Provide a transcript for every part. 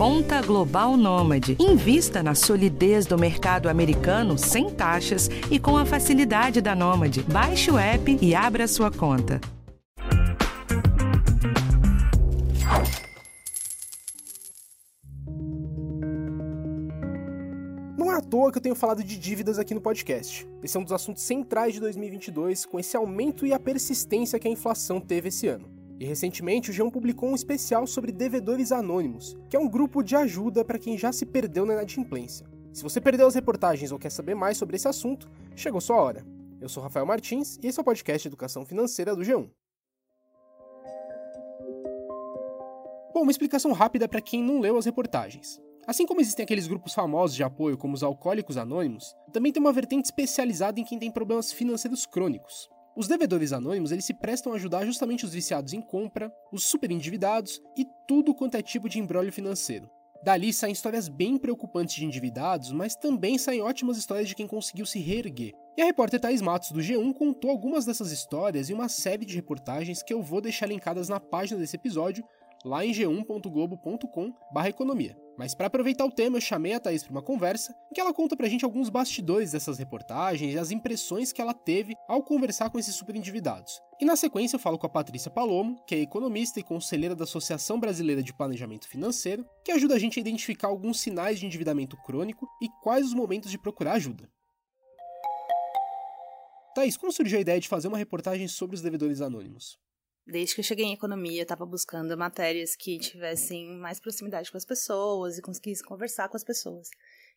Conta Global Nômade. Invista na solidez do mercado americano sem taxas e com a facilidade da Nômade. Baixe o app e abra sua conta. Não é à toa que eu tenho falado de dívidas aqui no podcast. Esse é um dos assuntos centrais de 2022, com esse aumento e a persistência que a inflação teve esse ano. E recentemente o João publicou um especial sobre devedores anônimos, que é um grupo de ajuda para quem já se perdeu na inadimplência. Se você perdeu as reportagens ou quer saber mais sobre esse assunto, chegou sua hora. Eu sou Rafael Martins e esse é o podcast Educação Financeira do G1. Bom, uma explicação rápida para quem não leu as reportagens. Assim como existem aqueles grupos famosos de apoio, como os Alcoólicos Anônimos, também tem uma vertente especializada em quem tem problemas financeiros crônicos. Os devedores anônimos eles se prestam a ajudar justamente os viciados em compra, os superendividados e tudo quanto é tipo de embrólio financeiro. Dali saem histórias bem preocupantes de endividados, mas também saem ótimas histórias de quem conseguiu se reerguer. E a repórter Thais Matos do G1 contou algumas dessas histórias em uma série de reportagens que eu vou deixar linkadas na página desse episódio, lá em g1.globo.com/economia. Mas para aproveitar o tema, eu chamei a Thaís para uma conversa em que ela conta pra gente alguns bastidores dessas reportagens e as impressões que ela teve ao conversar com esses superendividados. E na sequência eu falo com a Patrícia Palomo, que é economista e conselheira da Associação Brasileira de Planejamento Financeiro, que ajuda a gente a identificar alguns sinais de endividamento crônico e quais os momentos de procurar ajuda. Thaís, como surgiu a ideia de fazer uma reportagem sobre os devedores anônimos? Desde que eu cheguei em economia, estava buscando matérias que tivessem mais proximidade com as pessoas e conseguisse conversar com as pessoas.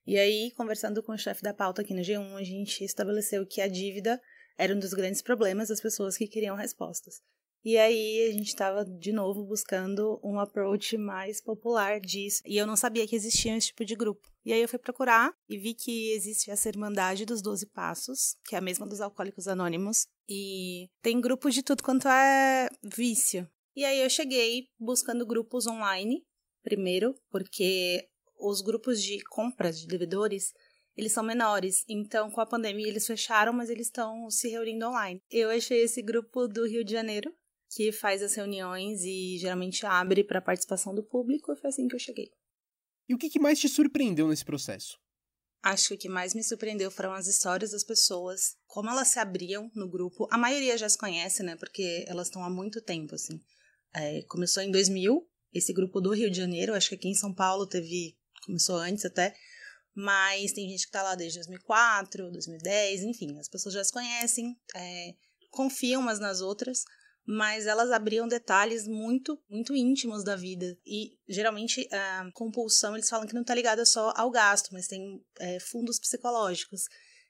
E aí, conversando com o chefe da pauta aqui no G1, a gente estabeleceu que a dívida era um dos grandes problemas das pessoas que queriam respostas. E aí a gente estava de novo buscando um approach mais popular disso. E eu não sabia que existia esse tipo de grupo. E aí eu fui procurar e vi que existe essa Irmandade dos Doze Passos, que é a mesma dos Alcoólicos Anônimos. E tem grupos de tudo quanto é vício. E aí eu cheguei buscando grupos online, primeiro, porque os grupos de compras de devedores eles são menores. Então, com a pandemia, eles fecharam, mas eles estão se reunindo online. Eu achei esse grupo do Rio de Janeiro, que faz as reuniões e geralmente abre para participação do público, e foi assim que eu cheguei. E o que mais te surpreendeu nesse processo? Acho que o que mais me surpreendeu foram as histórias das pessoas, como elas se abriam no grupo. A maioria já se conhece, né? Porque elas estão há muito tempo, assim. É, começou em 2000, esse grupo do Rio de Janeiro, acho que aqui em São Paulo teve, começou antes até, mas tem gente que tá lá desde 2004, 2010, enfim, as pessoas já se conhecem, é, confiam umas nas outras, mas elas abriam detalhes muito, muito íntimos da vida. E geralmente a compulsão eles falam que não está ligada só ao gasto, mas tem é, fundos psicológicos.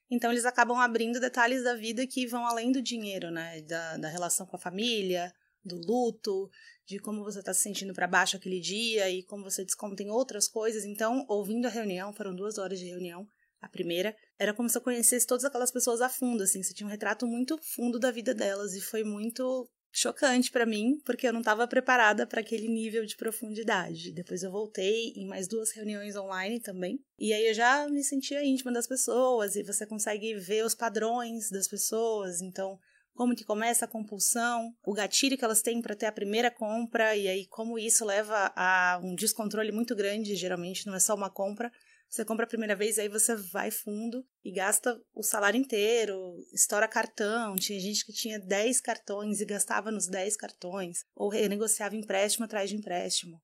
Então eles acabam abrindo detalhes da vida que vão além do dinheiro, né? Da, da relação com a família, do luto, de como você está se sentindo para baixo aquele dia e como você desconta em outras coisas. Então, ouvindo a reunião, foram duas horas de reunião. A primeira era como se eu conhecesse todas aquelas pessoas a fundo, assim, você tinha um retrato muito fundo da vida delas e foi muito chocante para mim, porque eu não estava preparada para aquele nível de profundidade. Depois eu voltei em mais duas reuniões online também, e aí eu já me sentia íntima das pessoas e você consegue ver os padrões das pessoas, então como que começa a compulsão, o gatilho que elas têm para ter a primeira compra e aí como isso leva a um descontrole muito grande, geralmente não é só uma compra, você compra a primeira vez, aí você vai fundo e gasta o salário inteiro, estoura cartão. Tinha gente que tinha 10 cartões e gastava nos 10 cartões, ou renegociava empréstimo atrás de empréstimo.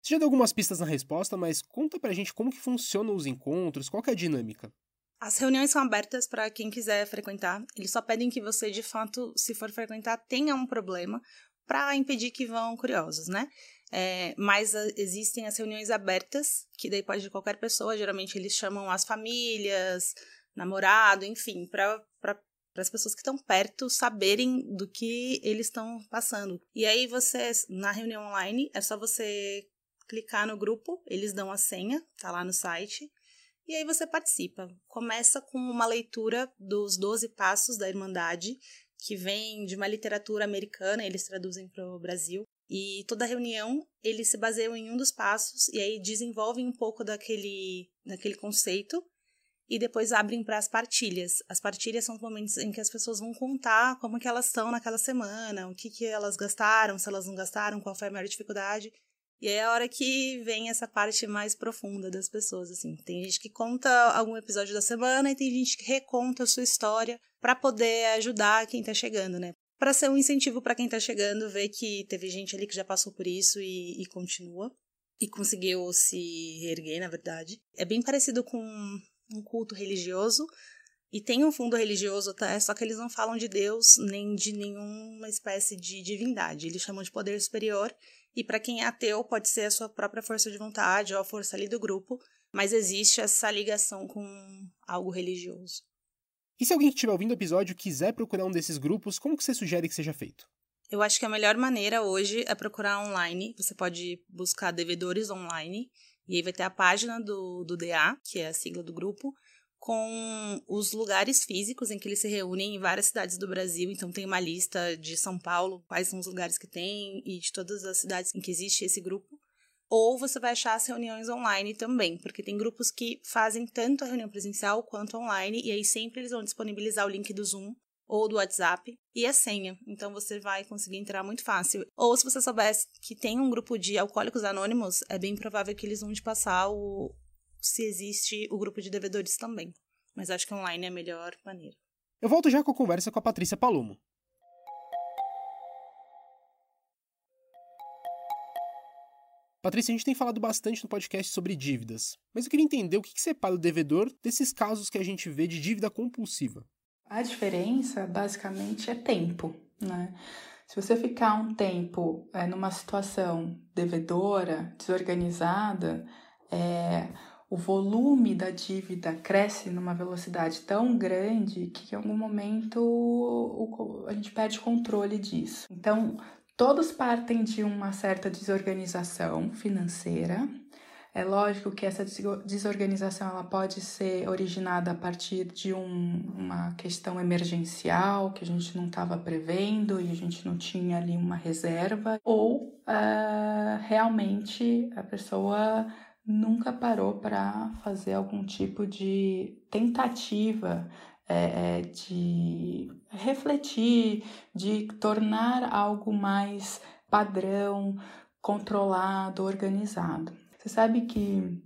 Você já deu algumas pistas na resposta, mas conta pra gente como que funcionam os encontros, qual é a dinâmica? As reuniões são abertas para quem quiser frequentar. Eles só pedem que você, de fato, se for frequentar, tenha um problema para impedir que vão curiosos, né? É, mas a, existem as reuniões abertas, que daí pode ir qualquer pessoa, geralmente eles chamam as famílias, namorado, enfim, para as pessoas que estão perto saberem do que eles estão passando. E aí você, na reunião online, é só você clicar no grupo, eles dão a senha, tá lá no site, e aí você participa. Começa com uma leitura dos 12 passos da Irmandade, que vem de uma literatura americana, eles traduzem para o Brasil. E toda reunião eles se baseiam em um dos passos e aí desenvolvem um pouco daquele, daquele conceito e depois abrem para as partilhas. As partilhas são os momentos em que as pessoas vão contar como que elas estão naquela semana, o que, que elas gastaram, se elas não gastaram, qual foi a maior dificuldade. E é a hora que vem essa parte mais profunda das pessoas, assim. Tem gente que conta algum episódio da semana e tem gente que reconta a sua história para poder ajudar quem tá chegando, né? Para ser um incentivo para quem tá chegando, ver que teve gente ali que já passou por isso e, e continua. E conseguiu se reerguer, na verdade. É bem parecido com um culto religioso, e tem um fundo religioso, tá? Só que eles não falam de Deus nem de nenhuma espécie de divindade. Eles chamam de poder superior. E para quem é ateu, pode ser a sua própria força de vontade ou a força ali do grupo. Mas existe essa ligação com algo religioso. E se alguém que estiver ouvindo o episódio quiser procurar um desses grupos, como que você sugere que seja feito? Eu acho que a melhor maneira hoje é procurar online. Você pode buscar devedores online. E aí vai ter a página do, do DA, que é a sigla do grupo com os lugares físicos em que eles se reúnem em várias cidades do Brasil. Então tem uma lista de São Paulo, quais são os lugares que tem e de todas as cidades em que existe esse grupo. Ou você vai achar as reuniões online também, porque tem grupos que fazem tanto a reunião presencial quanto online, e aí sempre eles vão disponibilizar o link do Zoom ou do WhatsApp e a senha. Então você vai conseguir entrar muito fácil. Ou se você soubesse que tem um grupo de alcoólicos anônimos, é bem provável que eles vão te passar o, se existe o grupo de devedores também. Mas acho que online é a melhor maneira. Eu volto já com a conversa com a Patrícia Palomo. Patrícia, a gente tem falado bastante no podcast sobre dívidas, mas eu queria entender o que, separa o devedor desses casos que a gente vê de dívida compulsiva. A diferença, basicamente, é tempo, né? Se você ficar um tempo é, numa situação devedora, desorganizada, é, o volume da dívida cresce numa velocidade tão grande que em algum momento a gente perde controle disso. Então, todos partem de uma certa desorganização financeira. É lógico que essa desorganização ela pode ser originada a partir de um, uma questão emergencial que a gente não estava prevendo e a gente não tinha ali uma reserva, ou uh, realmente a pessoa nunca parou para fazer algum tipo de tentativa é, de refletir, de tornar algo mais padrão, controlado, organizado. Você sabe que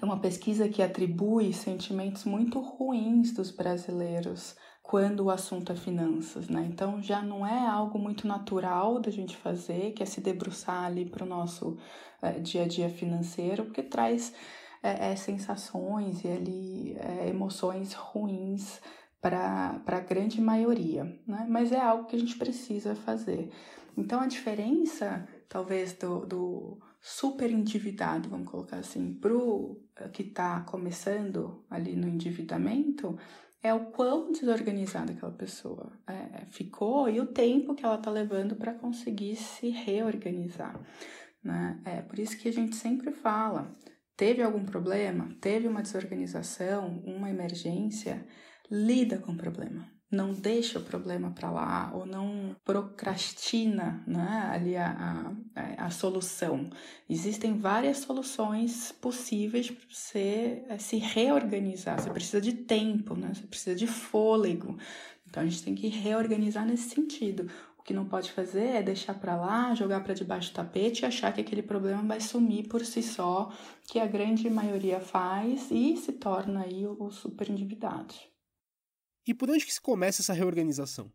é uma pesquisa que atribui sentimentos muito ruins dos brasileiros quando o assunto é finanças, né? Então já não é algo muito natural da gente fazer, que é se debruçar ali para o nosso é, dia a dia financeiro, porque traz é, é, sensações e ali emoções ruins para a grande maioria, né? Mas é algo que a gente precisa fazer. Então a diferença, talvez, do, do super endividado, vamos colocar assim, para o que está começando ali no endividamento, é o quão desorganizada aquela pessoa é, ficou e o tempo que ela está levando para conseguir se reorganizar. Né? É por isso que a gente sempre fala: teve algum problema, teve uma desorganização, uma emergência, lida com o problema não deixa o problema para lá ou não procrastina né, ali a, a, a, solução. Existem várias soluções possíveis para você eh, se reorganizar. Você precisa de tempo, né? você precisa de fôlego. Então a gente tem que reorganizar nesse sentido. O que não pode fazer é deixar para lá, jogar para debaixo do tapete e achar que aquele problema vai sumir por si só, que a grande maioria faz e se torna aí o super endividado. E por onde que se começa essa reorganização?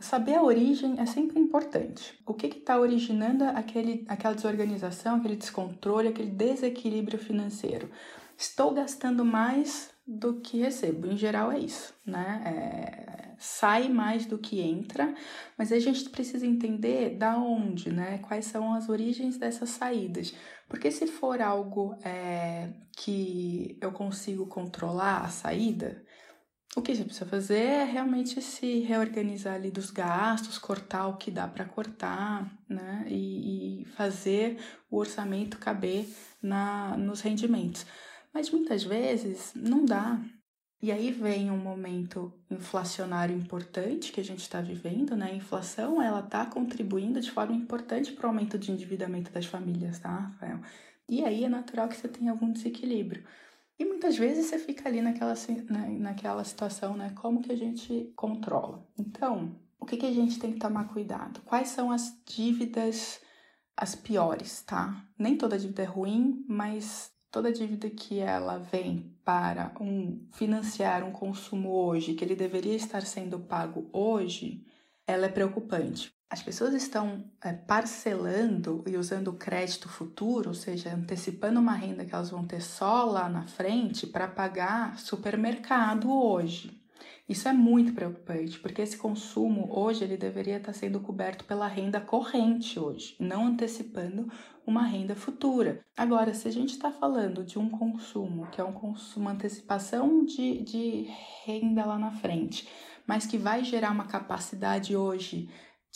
Saber a origem é sempre importante. O que está originando aquele, aquela desorganização, aquele descontrole, aquele desequilíbrio financeiro? Estou gastando mais do que recebo. Em geral é isso, né? É, sai mais do que entra, mas a gente precisa entender da onde, né? Quais são as origens dessas saídas. Porque se for algo é, que eu consigo controlar a saída, o que você precisa fazer é realmente se reorganizar ali dos gastos, cortar o que dá para cortar, né? E, e, fazer o orçamento caber na, nos rendimentos. Mas muitas vezes não dá. E aí vem um momento inflacionário importante que a gente está vivendo, né? A inflação ela está contribuindo de forma importante para o aumento de endividamento das famílias, tá, Rafael? E aí é natural que você tenha algum desequilíbrio. E muitas vezes você fica ali naquela, naquela situação, né? Como que a gente controla? Então, o que, que a gente tem que tomar cuidado? Quais são as dívidas as piores, tá? Nem toda dívida é ruim, mas toda dívida que ela vem para um financiar um consumo hoje, que ele deveria estar sendo pago hoje, ela é preocupante. As pessoas estão é, parcelando e usando crédito futuro, ou seja, antecipando uma renda que elas vão ter só lá na frente para pagar supermercado hoje. Isso é muito preocupante, porque esse consumo hoje ele deveria estar sendo coberto pela renda corrente hoje, não antecipando uma renda futura. Agora, se a gente está falando de um consumo que é um consumo, uma antecipação de, de renda lá na frente, mas que vai gerar uma capacidade hoje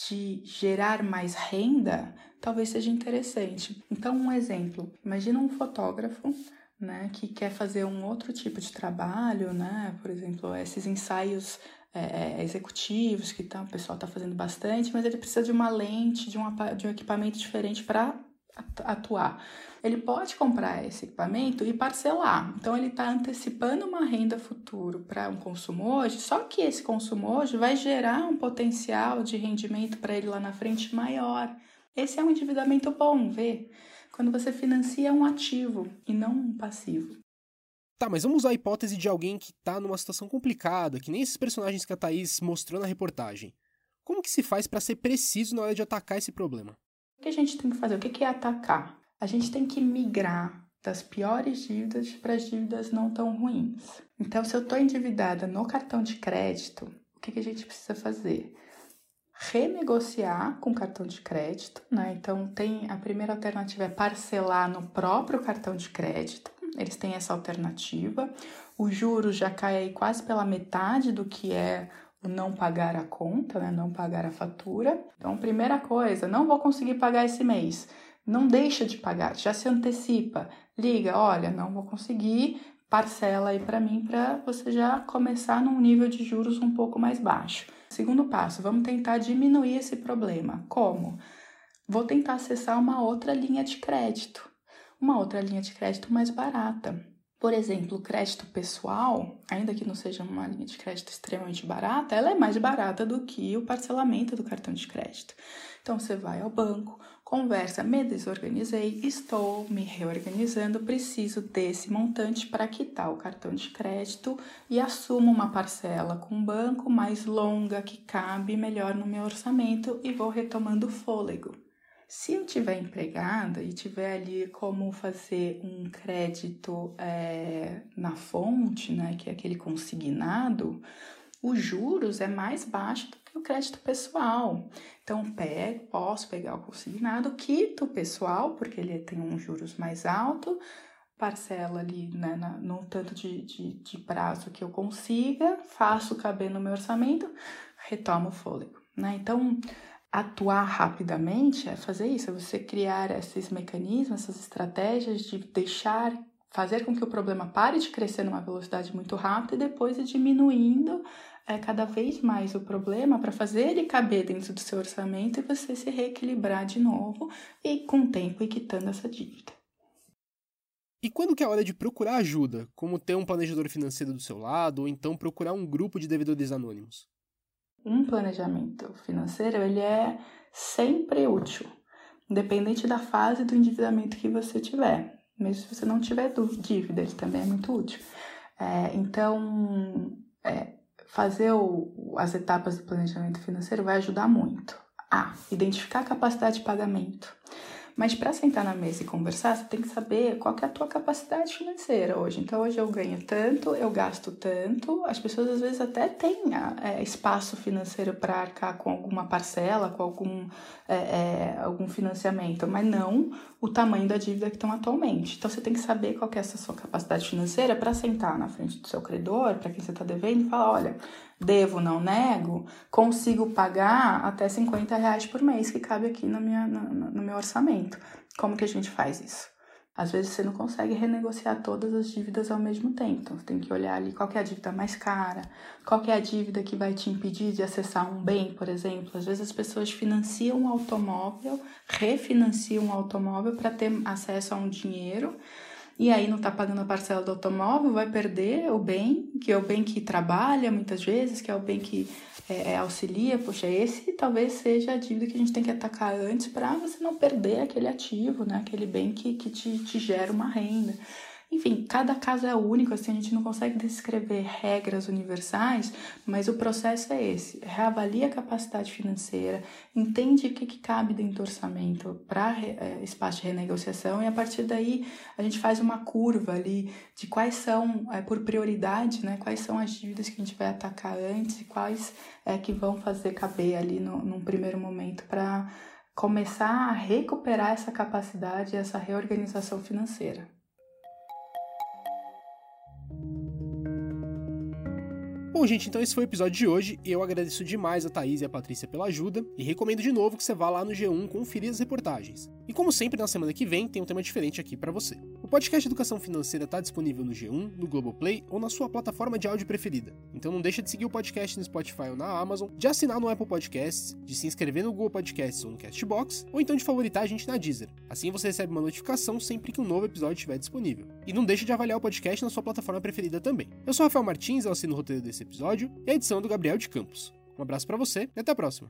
de gerar mais renda, talvez seja interessante. Então, um exemplo: imagina um fotógrafo né, que quer fazer um outro tipo de trabalho, né, por exemplo, esses ensaios é, é executivos que tá, o pessoal está fazendo bastante, mas ele precisa de uma lente, de, um de um equipamento diferente para atuar. Ele pode comprar esse equipamento e parcelar. Então, ele está antecipando uma renda futuro para um consumo hoje, só que esse consumo hoje vai gerar um potencial de rendimento para ele lá na frente maior. Esse é um endividamento bom, vê? quando você financia um ativo e não um passivo. Tá, mas vamos usar a hipótese de alguém que está numa situação complicada, que nem esses personagens que a Thaís mostrou na reportagem. Como que se faz para ser preciso na hora de atacar esse problema? O que a gente tem que fazer? O que é atacar? A gente tem que migrar das piores dívidas para as dívidas não tão ruins. Então, se eu estou endividada no cartão de crédito, o que, a gente precisa fazer? renegociar com cartão de crédito, né? Então tem a primeira alternativa é parcelar no próprio cartão de crédito. Eles têm essa alternativa. O juro já cai aí quase pela metade do que é o não pagar a conta, né? Não pagar a fatura. Então, primeira coisa, não vou conseguir pagar esse mês. Não deixa de pagar, já se antecipa. Liga, olha, não vou conseguir, parcela aí para mim para você já começar num nível de juros um pouco mais baixo. Segundo passo, vamos tentar diminuir esse problema. Como? Vou tentar acessar uma outra linha de crédito, uma outra linha de crédito mais barata. Por exemplo, o crédito pessoal, ainda que não seja uma linha de crédito extremamente barata, ela é mais barata do que o parcelamento do cartão de crédito. Então você vai ao banco, conversa, me desorganizei, estou me reorganizando, preciso desse montante para quitar o cartão de crédito e assumo uma parcela com o banco mais longa que cabe melhor no meu orçamento e vou retomando o fôlego. Se eu tiver empregada e tiver ali como fazer um crédito é, na fonte, né, que é aquele consignado, os juros é mais baixo do que o crédito pessoal. Então, pego, posso pegar o consignado, quito o pessoal, porque ele tem um juros mais alto, parcela ali né, na, no tanto de, de, de prazo que eu consiga, faço caber no meu orçamento, retomo o fôlego. Né? Então, atuar rapidamente é fazer isso, é você criar esses mecanismos, essas estratégias de deixar, fazer com que o problema pare de crescer numa velocidade muito rápida e depois ir diminuindo é, cada vez mais o problema para fazer ele caber dentro do seu orçamento e você se reequilibrar de novo e com o tempo ir quitando essa dívida. E quando que é a hora de procurar ajuda, como ter um planejador financeiro do seu lado ou então procurar um grupo de devedores anônimos? Um planejamento financeiro ele é sempre útil, independente da fase do endividamento que você tiver. Mesmo se você não tiver dívida, ele também é muito útil. É, então, é, fazer o, as etapas do planejamento financeiro vai ajudar muito. A. Identificar a capacidade de pagamento. Mas para sentar na mesa e conversar, você tem que saber qual que é a tua capacidade financeira hoje. Então, hoje eu ganho tanto, eu gasto tanto. As pessoas às vezes até têm é, espaço financeiro para arcar com alguma parcela, com algum, é, é, algum financiamento, mas não o tamanho da dívida que estão atualmente. Então, você tem que saber qual que é essa sua capacidade financeira para sentar na frente do seu credor, para quem você está devendo, e falar: olha, devo, não nego, consigo pagar até 50 reais por mês, que cabe aqui no, minha, no, no meu orçamento. Como que a gente faz isso? Às vezes você não consegue renegociar todas as dívidas ao mesmo tempo. Então você tem que olhar ali qual é a dívida mais cara, qual é a dívida que vai te impedir de acessar um bem, por exemplo. Às vezes as pessoas financiam um automóvel, refinanciam um automóvel para ter acesso a um dinheiro e aí não está pagando a parcela do automóvel, vai perder o bem, que é o bem que trabalha muitas vezes, que é o bem que é, é, auxilia. Poxa, esse talvez seja a dívida que a gente tem que atacar antes para você não perder aquele ativo, né? aquele bem que, que te, te gera uma renda. Enfim, cada caso é único, assim, a gente não consegue descrever regras universais, mas o processo é esse: reavalia a capacidade financeira, entende o que, que cabe dentro do orçamento para é, espaço de renegociação, e a partir daí a gente faz uma curva ali de quais são, é, por prioridade, né, quais são as dívidas que a gente vai atacar antes e quais é, que vão fazer caber ali no, num primeiro momento para começar a recuperar essa capacidade, essa reorganização financeira. Bom, gente, então esse foi o episódio de hoje. Eu agradeço demais a Thaís e a Patrícia pela ajuda e recomendo de novo que você vá lá no G1 conferir as reportagens. E como sempre, na semana que vem tem um tema diferente aqui para você. O podcast Educação Financeira está disponível no G1, no Globoplay ou na sua plataforma de áudio preferida. Então não deixa de seguir o podcast no Spotify ou na Amazon, de assinar no Apple Podcasts, de se inscrever no Google Podcasts ou no Castbox, ou então de favoritar a gente na Deezer. Assim você recebe uma notificação sempre que um novo episódio estiver disponível. E não deixa de avaliar o podcast na sua plataforma preferida também. Eu sou Rafael Martins, eu assino o roteiro desse episódio e a edição do Gabriel de Campos. Um abraço para você e até a próxima.